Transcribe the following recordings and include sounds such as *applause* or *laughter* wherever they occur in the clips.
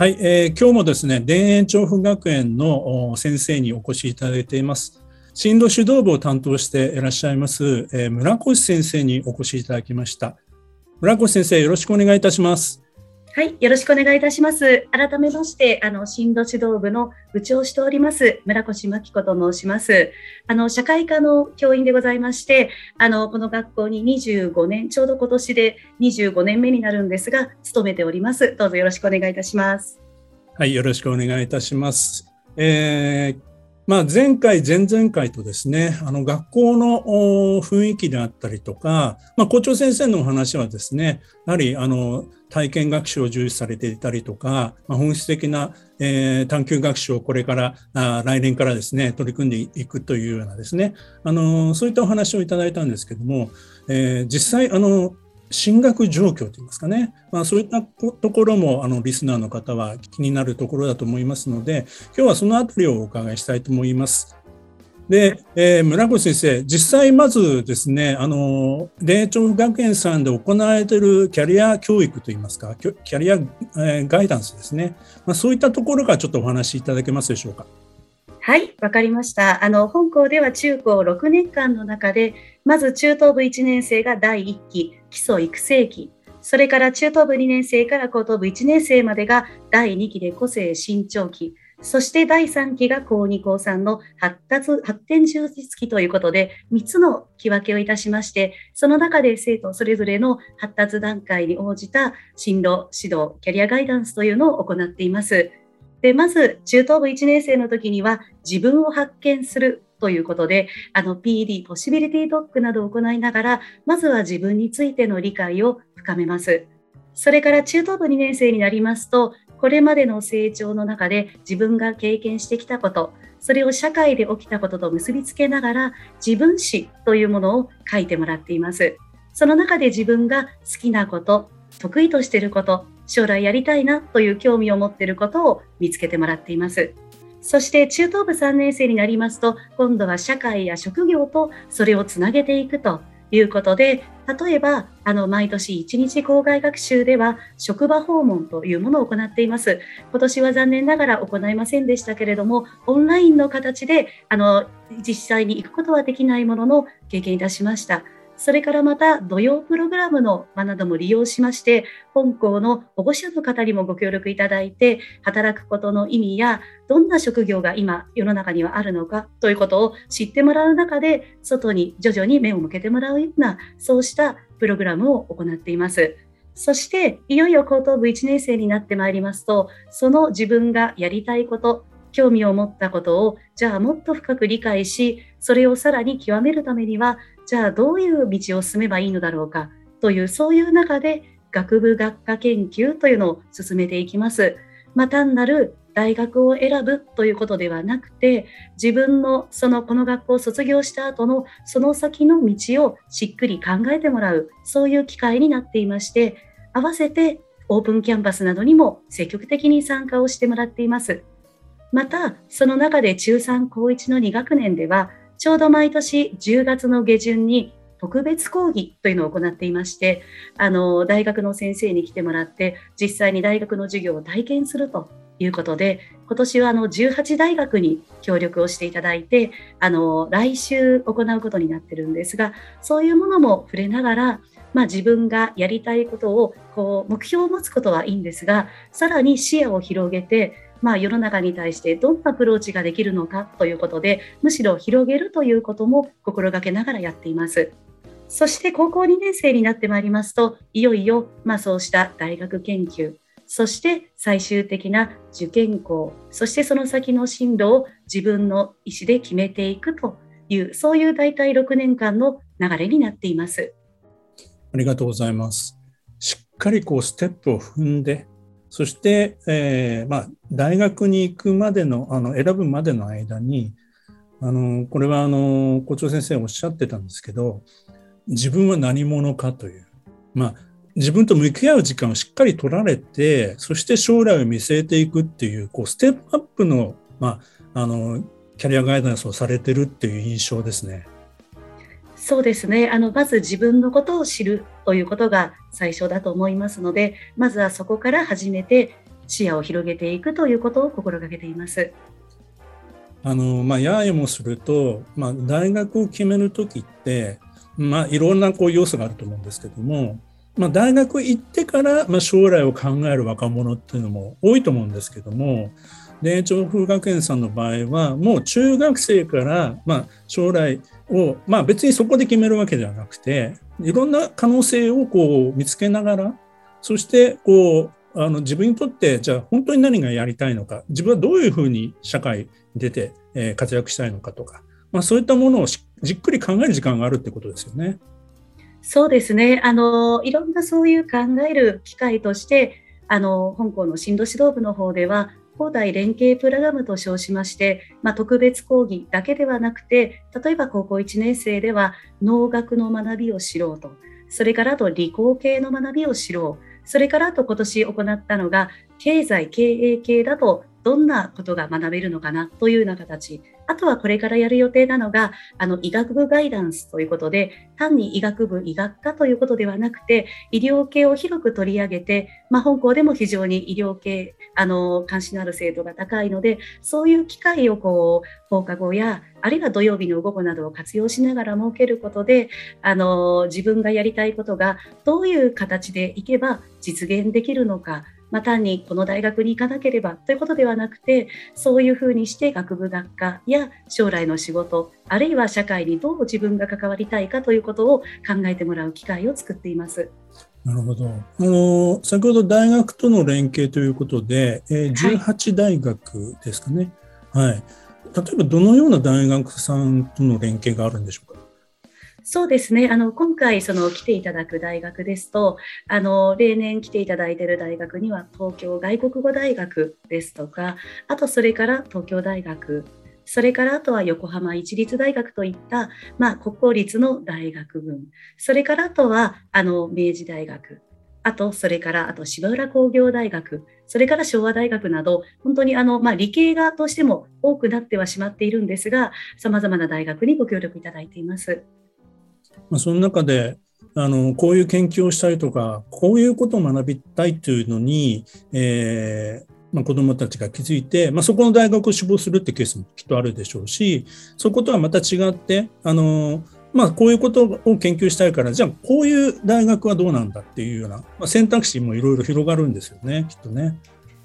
はい、えー、今日もですね田園調布学園の先生にお越しいただいています。進路指導部を担当していらっしゃいます、えー、村越先生にお越しいただきました。村越先生よろしくお願いいたします。はい、よろしくお願いいたします。改めまして、あの、進路指導部の部長をしております、村越真紀子と申します。あの、社会科の教員でございまして、あの、この学校に25年、ちょうど今年で25年目になるんですが、勤めております。どうぞよろしくお願いいたします。はい、よろしくお願いいたします。えーまあ、前回、前々回とですね、あの学校の雰囲気であったりとか、まあ、校長先生のお話はですね、やはりあの体験学習を重視されていたりとか、まあ、本質的な、えー、探究学習をこれからあ来年からですね取り組んでいくというようなですねあのそういったお話をいただいたんですけども、えー、実際あの進学状況といいますかね、まあ、そういったところもあのリスナーの方は気になるところだと思いますので、今日はそのあたりをお伺いしたいと思います。で、えー、村越先生、実際まずですね、あの、霊長学園さんで行われているキャリア教育といいますか、キャリア、えー、ガイダンスですね、まあ、そういったところからちょっとお話しいただけますでしょうか？はい、わかりました。あの、本校では中高6年間の中で、まず中等部1年生が第1期、基礎育成期、それから中等部2年生から高等部1年生までが第2期で個性伸長期、そして第3期が高2高3の発達発展充実期ということで3つの木分けをいたしましてその中で生徒それぞれの発達段階に応じた進路指導キャリアガイダンスというのを行っています。でまず中等部1年生の時には自分を発見するということで、あの PED、ポシビリティドッグなどを行いながら、まずは自分についての理解を深めます。それから中等部2年生になりますと、これまでの成長の中で自分が経験してきたこと、それを社会で起きたことと結びつけながら、自分史というものを書いてもらっています。その中で自分が好きなこと、得意としていること、将来やりたいなという興味を持っていることを見つけてもらっています。そして中等部3年生になりますと、今度は社会や職業とそれをつなげていくということで、例えば、あの、毎年1日校外学習では、職場訪問というものを行っています。今年は残念ながら行いませんでしたけれども、オンラインの形で、あの、実際に行くことはできないものの経験いたしました。それからまた土曜プログラムの場なども利用しまして、本校の保護者の方にもご協力いただいて、働くことの意味や、どんな職業が今世の中にはあるのかということを知ってもらう中で、外に徐々に目を向けてもらうような、そうしたプログラムを行っています。そして、いよいよ高等部1年生になってまいりますと、その自分がやりたいこと、興味を持ったことを、じゃあもっと深く理解し、それをさらに極めるためには、じゃあどういう道を進めばいいのだろうか？というそういう中で学部学科研究というのを進めていきます。まあ、単なる大学を選ぶということではなくて自分のそのこの学校を卒業した後のその先の道をしっくり考えてもらうそういう機会になっていまして合わせてオープンキャンパスなどにも積極的に参加をしてもらっています。またその中で中3高1の2学年ではちょうど毎年10月の下旬に特別講義というのを行っていまして、あの、大学の先生に来てもらって、実際に大学の授業を体験するということで、今年はあの18大学に協力をしていただいて、あの、来週行うことになってるんですが、そういうものも触れながら、まあ、自分がやりたいことをこう目標を持つことはいいんですがさらに視野を広げてまあ、世の中に対してどんなアプローチができるのかということでむしろ広げるということも心がけながらやっています。そして高校2年生になってまいりますといよいよまあそうした大学研究そして最終的な受験校そしてその先の進路を自分の意思で決めていくというそういう大体6年間の流れになっています。ありがとうございます。しっかりこうステップを踏んで、そして、えー、まあ、大学に行くまでの、あの、選ぶまでの間に、あの、これはあの、校長先生おっしゃってたんですけど、自分は何者かという、まあ、自分と向き合う時間をしっかり取られて、そして将来を見据えていくっていう、こう、ステップアップの、まあ、あの、キャリアガイダンスをされてるっていう印象ですね。そうですねあのまず自分のことを知るということが最初だと思いますのでまずはそこから始めて視野を広げていくということを心がけています。あのまあ、ややもすると、まあ、大学を決める時って、まあ、いろんなこう要素があると思うんですけども、まあ、大学行ってから、まあ、将来を考える若者っていうのも多いと思うんですけども田園調布学園さんの場合はもう中学生から、まあ、将来を、まあ、別にそこで決めるわけではなくていろんな可能性をこう見つけながらそしてこうあの自分にとってじゃあ本当に何がやりたいのか自分はどういうふうに社会に出て、え、活躍したいのかとか、まあ、そういったものをじっくり考える時間があるってことですよね。そうですねあのいろんなそういう考える機会としてあの香港の進路指導部の方では高大連携プログラムと称しまして、まあ、特別講義だけではなくて例えば高校1年生では農学の学びを知ろうと。それからあと理工系の学びを知ろう。それからあと今年行ったのが経済経営系だとどんなことが学べるのかなというような形。あとはこれからやる予定なのが、あの医学部ガイダンスということで、単に医学部医学科ということではなくて、医療系を広く取り上げて、まあ、本校でも非常に医療系、あの関心のある生徒が高いので、そういう機会をこう放課後や、あるいは土曜日の午後などを活用しながら設けることで、あの自分がやりたいことがどういう形でいけば実現できるのか。まあ、単にこの大学に行かなければということではなくてそういうふうにして学部学科や将来の仕事あるいは社会にどう自分が関わりたいかということを考えてもらう機会を作っています。なるほど。あの先ほど大学との連携ということで、えー、18大学ですかね、はい、はい。例えばどのような大学さんとの連携があるんでしょうか？そうですね。あの、今回、その来ていただく大学ですと、あの、例年来ていただいている大学には、東京外国語大学ですとか、あと、それから東京大学、それからあとは横浜市立大学といった、まあ、国公立の大学群、それからあとは、あの、明治大学、あと、それから、あと、芝浦工業大学、それから昭和大学など、本当にあの、まあ、理系がどうしても多くなってはしまっているんですが、様々な大学にご協力いただいています。まあ、その中であのこういう研究をしたいとかこういうことを学びたいというのに、えーまあ、子どもたちが気づいて、まあ、そこの大学を志望するってケースもきっとあるでしょうしそことはまた違ってあの、まあ、こういうことを研究したいからじゃあこういう大学はどうなんだっていうような、まあ、選択肢もいろいろ広がるんですよねきっとね。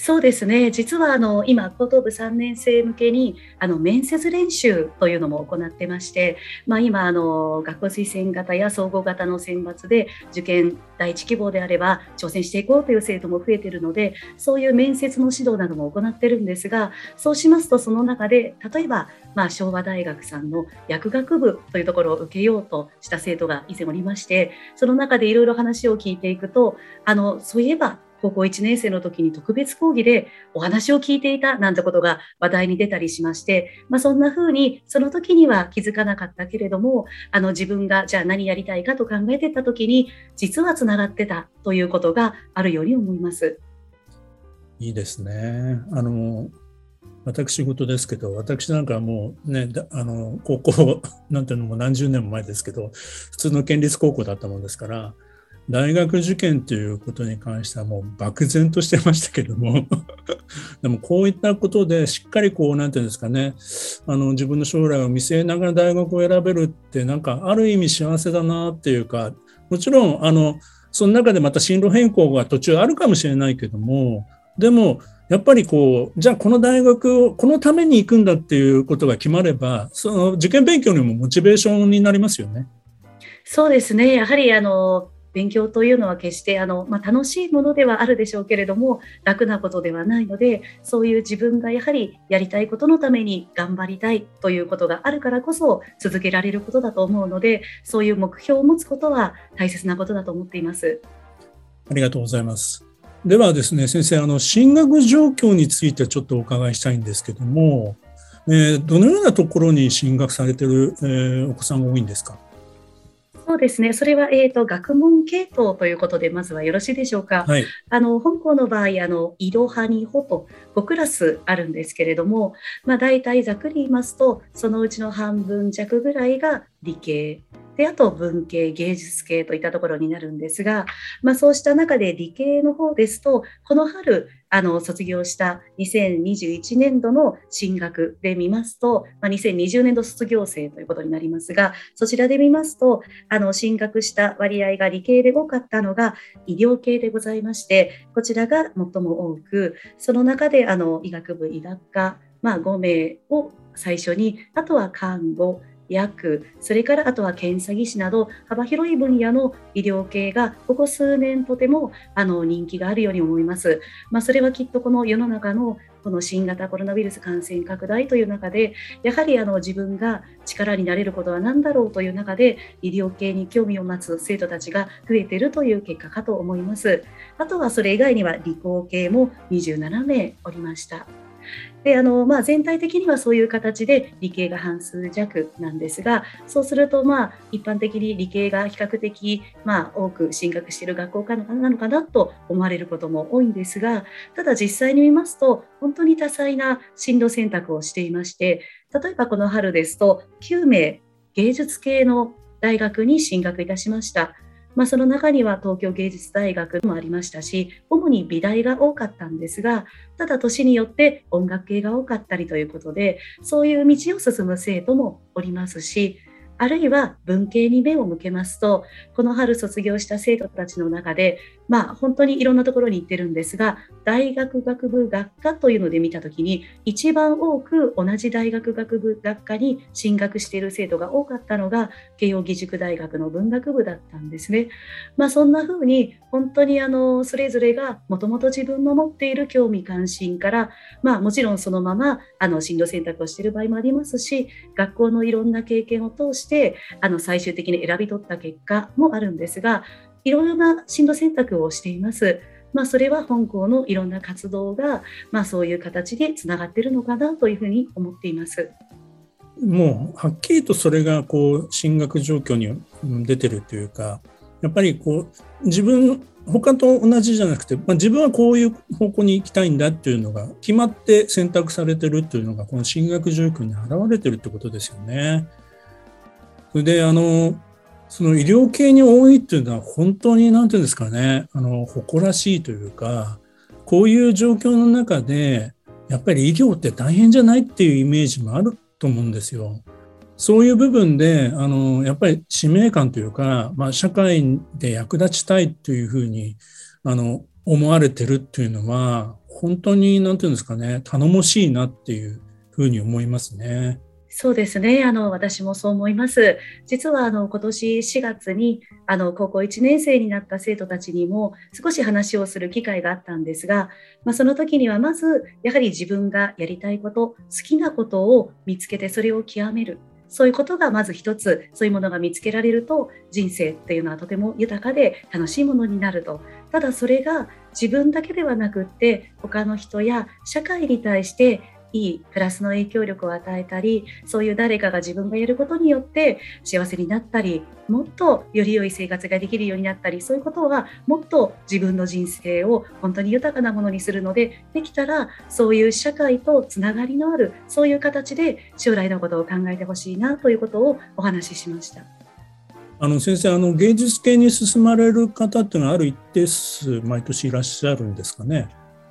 そうですね。実はあの今高等部3年生向けにあの面接練習というのも行ってまして、まあ、今あの学校推薦型や総合型の選抜で受験第一希望であれば挑戦していこうという生徒も増えているのでそういう面接の指導なども行ってるんですがそうしますとその中で例えば、まあ、昭和大学さんの薬学部というところを受けようとした生徒が以前おりましてその中でいろいろ話を聞いていくとあのそういえば高校1年生の時に特別講義でお話を聞いていたなんてことが話題に出たりしまして、まあ、そんな風にその時には気づかなかったけれどもあの自分がじゃあ何やりたいかと考えてた時に実はつながってたということがあるように思います。いいですね。あの私事ですけど私なんかもうねあの高校 *laughs* なんていうのも何十年も前ですけど普通の県立高校だったもんですから大学受験ということに関してはもう漠然としてましたけども。*laughs* でもこういったことでしっかりこう何て言うんですかね。あの自分の将来を見据えながら大学を選べるってなんかある意味幸せだなっていうか。もちろんあのその中でまた進路変更が途中あるかもしれないけども。でもやっぱりこうじゃあこの大学をこのために行くんだっていうことが決まればその受験勉強にもモチベーションになりますよね。そうですね。やはりあの勉強というのは決してあの、まあ、楽しいものではあるでしょうけれども楽なことではないのでそういう自分がやはりやりたいことのために頑張りたいということがあるからこそ続けられることだと思うのでそういう目標を持つことは大切なことだと思っています。ありがとうございます。ではですね先生あの進学状況についてちょっとお伺いしたいんですけども、えー、どのようなところに進学されてる、えー、お子さんが多いんですか？そうですね。それは、えっ、ー、と、学問系統ということで、まずはよろしいでしょうか。はい、あの、本校の場合、あの、いろはにほと5クラスあるんですけれども、まあ、大体ざっくり言いますと、そのうちの半分弱ぐらいが理系。であと文系芸術系といったところになるんですが、まあ、そうした中で理系の方ですとこの春あの卒業した2021年度の進学で見ますと、まあ、2020年度卒業生ということになりますがそちらで見ますとあの進学した割合が理系で多かったのが医療系でございましてこちらが最も多くその中であの医学部医学科、まあ、5名を最初にあとは看護薬、それからあとは検査技師など幅広い分野の医療系がここ数年とてもあの人気があるように思います。まあ、それはきっとこの世の中のこの新型コロナウイルス感染拡大という中でやはりあの自分が力になれることは何だろうという中で医療系に興味を持つ生徒たちが増えているという結果かと思います。あとはそれ以外には理工系も27名おりました。であのまあ、全体的にはそういう形で理系が半数弱なんですがそうすると、まあ、一般的に理系が比較的、まあ、多く進学している学校かなのかなと思われることも多いんですがただ実際に見ますと本当に多彩な進路選択をしていまして例えばこの春ですと9名芸術系の大学に進学いたしました。まあ、その中には東京芸術大学もありましたし主に美大が多かったんですがただ年によって音楽系が多かったりということでそういう道を進む生徒もおりますしあるいは文系に目を向けますと、この春卒業した生徒たちの中で、まあ本当にいろんなところに行ってるんですが、大学学部学科というので見たときに、一番多く同じ大学学部学科に進学している生徒が多かったのが、慶應義塾大学の文学部だったんですね。まあそんな風に、本当にあの、それぞれがもともと自分の持っている興味関心から、まあもちろんそのまま、あの、進路選択をしている場合もありますし、学校のいろんな経験を通して、してあの最終的に選び取った結果もあるんですがいろいろな進路選択をしています。まあ、それは本校のいろんな活動が、まあ、そういう形でつながっているのかなというふうに思っています。もうはっきりとそれがこう進学状況に出てるというかやっぱりこう自分他と同じじゃなくて、まあ、自分はこういう方向に行きたいんだっていうのが決まって選択されてるっていうのがこの進学状況に表れてるってことですよね。で、あの、その医療系に多いっていうのは本当に何て言うんですかね、あの、誇らしいというか、こういう状況の中で、やっぱり医療って大変じゃないっていうイメージもあると思うんですよ。そういう部分で、あの、やっぱり使命感というか、まあ、社会で役立ちたいというふうに、あの、思われてるっていうのは、本当に、なんていうんですかね、頼もしいなっていうふうに思いますね。そうですね。あの、私もそう思います。実は、あの、今年4月に、あの、高校1年生になった生徒たちにも少し話をする機会があったんですが、まあ、その時にはまず、やはり自分がやりたいこと、好きなことを見つけてそれを極める。そういうことがまず一つ、そういうものが見つけられると、人生っていうのはとても豊かで楽しいものになると。ただそれが自分だけではなくって、他の人や社会に対していいプラスの影響力を与えたりそういう誰かが自分がやることによって幸せになったりもっとより良い生活ができるようになったりそういうことはもっと自分の人生を本当に豊かなものにするのでできたらそういう社会とつながりのあるそういう形で将来のことを考えてほしいなということをお話ししました。あの先生あの芸術系に進まれる方っていうのはある一定数毎年いらっしゃるんですかね？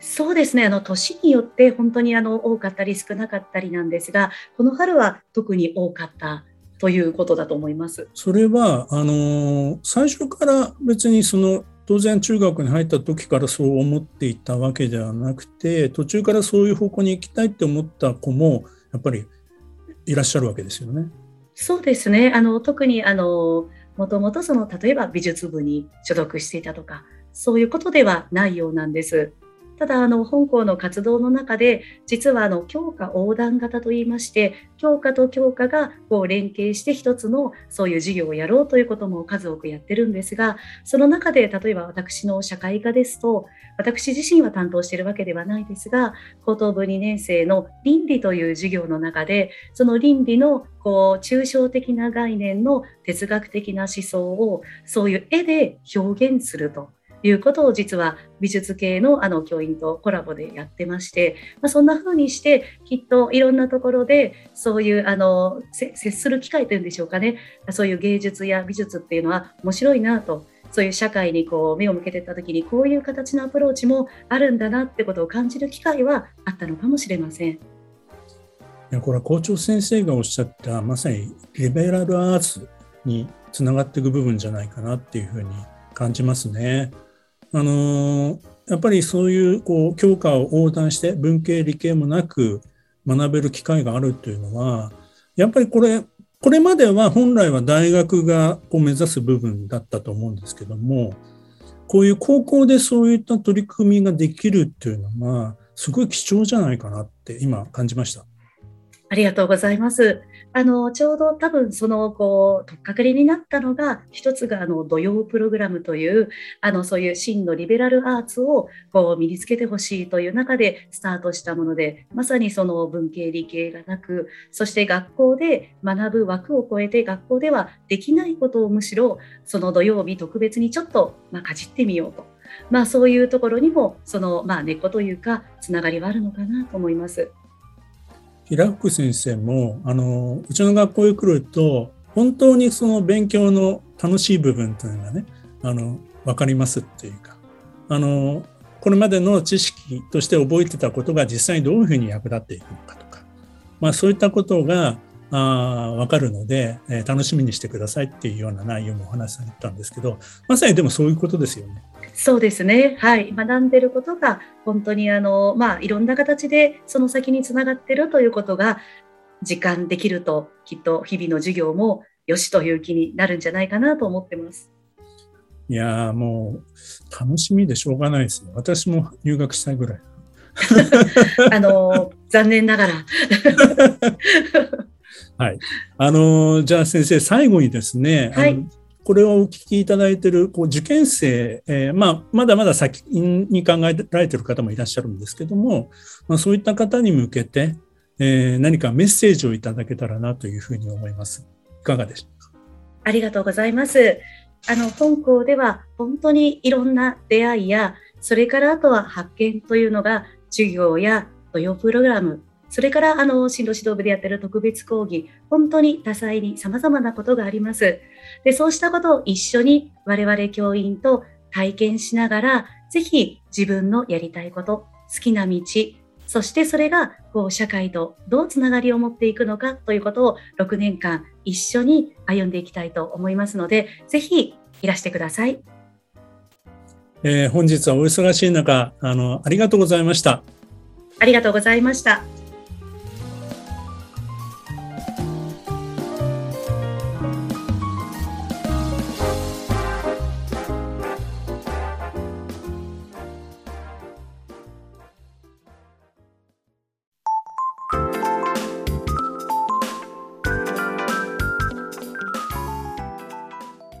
そうですねあの年によって本当にあの多かったり少なかったりなんですがこの春は特に多かったということだと思います。それはあの最初から別にその当然中学に入った時からそう思っていたわけではなくて途中からそういう方向に行きたいって思った子もやっぱりいらっしゃるわけですよね。そうですねあの特にあのもともとその例えば美術部に所属していたとかそういうことではないようなんです。ただあの本校の活動の中で実はあの教科横断型といいまして教科と教科がこう連携して一つのそういう授業をやろうということも数多くやってるんですがその中で例えば私の社会科ですと私自身は担当しているわけではないですが高等部2年生の倫理という授業の中でその倫理のこう抽象的な概念の哲学的な思想をそういう絵で表現すると。いうことを実は美術系のあの教員とコラボでやってまして、まあ、そんな風にしてきっといろんなところでそういうあの接する機会というんでしょうかねそういう芸術や美術っていうのは面白いなとそういう社会にこう目を向けていった時にこういう形のアプローチもあるんだなってことを感じる機会はあったのかもしれません。いやこれは校長先生がおっしゃったまさにリベラルアーツにつながっていく部分じゃないかなっていうふうに感じますね。あのやっぱりそういうこう教科を横断して文系理系もなく学べる機会があるというのはやっぱりこれこれまでは本来は大学がこう目指す部分だったと思うんですけどもこういう高校でそういった取り組みができるっていうのはすごい貴重じゃないかなって今感じました。ありがとうございます。あのちょうど多分そのこう取っかかりになったのが一つがあの土曜プログラムというあのそういう真のリベラルアーツをこう身につけてほしいという中でスタートしたものでまさにその文系理系がなくそして学校で学ぶ枠を超えて学校ではできないことをむしろその土曜日特別にちょっとまあかじってみようと。まあ、そういうところにもその、まあ、根っこというかつながりはあるのかなと思います。平福先生もあのうちの学校へ来ると本当にその勉強の楽しい部分というのがねあの分かりますっていうかあのこれまでの知識として覚えてたことが実際にどういうふうに役立っていくのかとか、まあ、そういったことがあ分かるので、えー、楽しみにしてくださいっていうような内容もお話しされたんですけどまさにでもそういうことですよね。そうですね。はい。学んでることが本当にあの、まあ、いろんな形でその先につながってるということが実感できると、きっと日々の授業もよしという気になるんじゃないかなと思ってます。いやもう楽しみでしょうがないですよ。私も入学したいぐらい。*laughs* あの残念ながら。はい。あのじゃあ先生最後にですね、はい、これをお聞きいただいているこう受験生、えー、まあ、まだまだ先に考えられている方もいらっしゃるんですけども、まあ、そういった方に向けて、えー、何かメッセージをいただけたらなというふうに思います。いかがでしょうか？ありがとうございます。あの本校では本当にいろんな出会いやそれからあとは発見というのが授業や土曜プログラムそれからあの進路指導部でやってる特別講義、本当に多彩に様々なことがあります。で、そうしたことを一緒に我々教員と体験しながら、ぜひ自分のやりたいこと、好きな道、そしてそれがこう社会とどうつながりを持っていくのかということを6年間一緒に歩んでいきたいと思いますので、ぜひいらしてください。えー、本日はお忙しい中あの、ありがとうございました。ありがとうございました。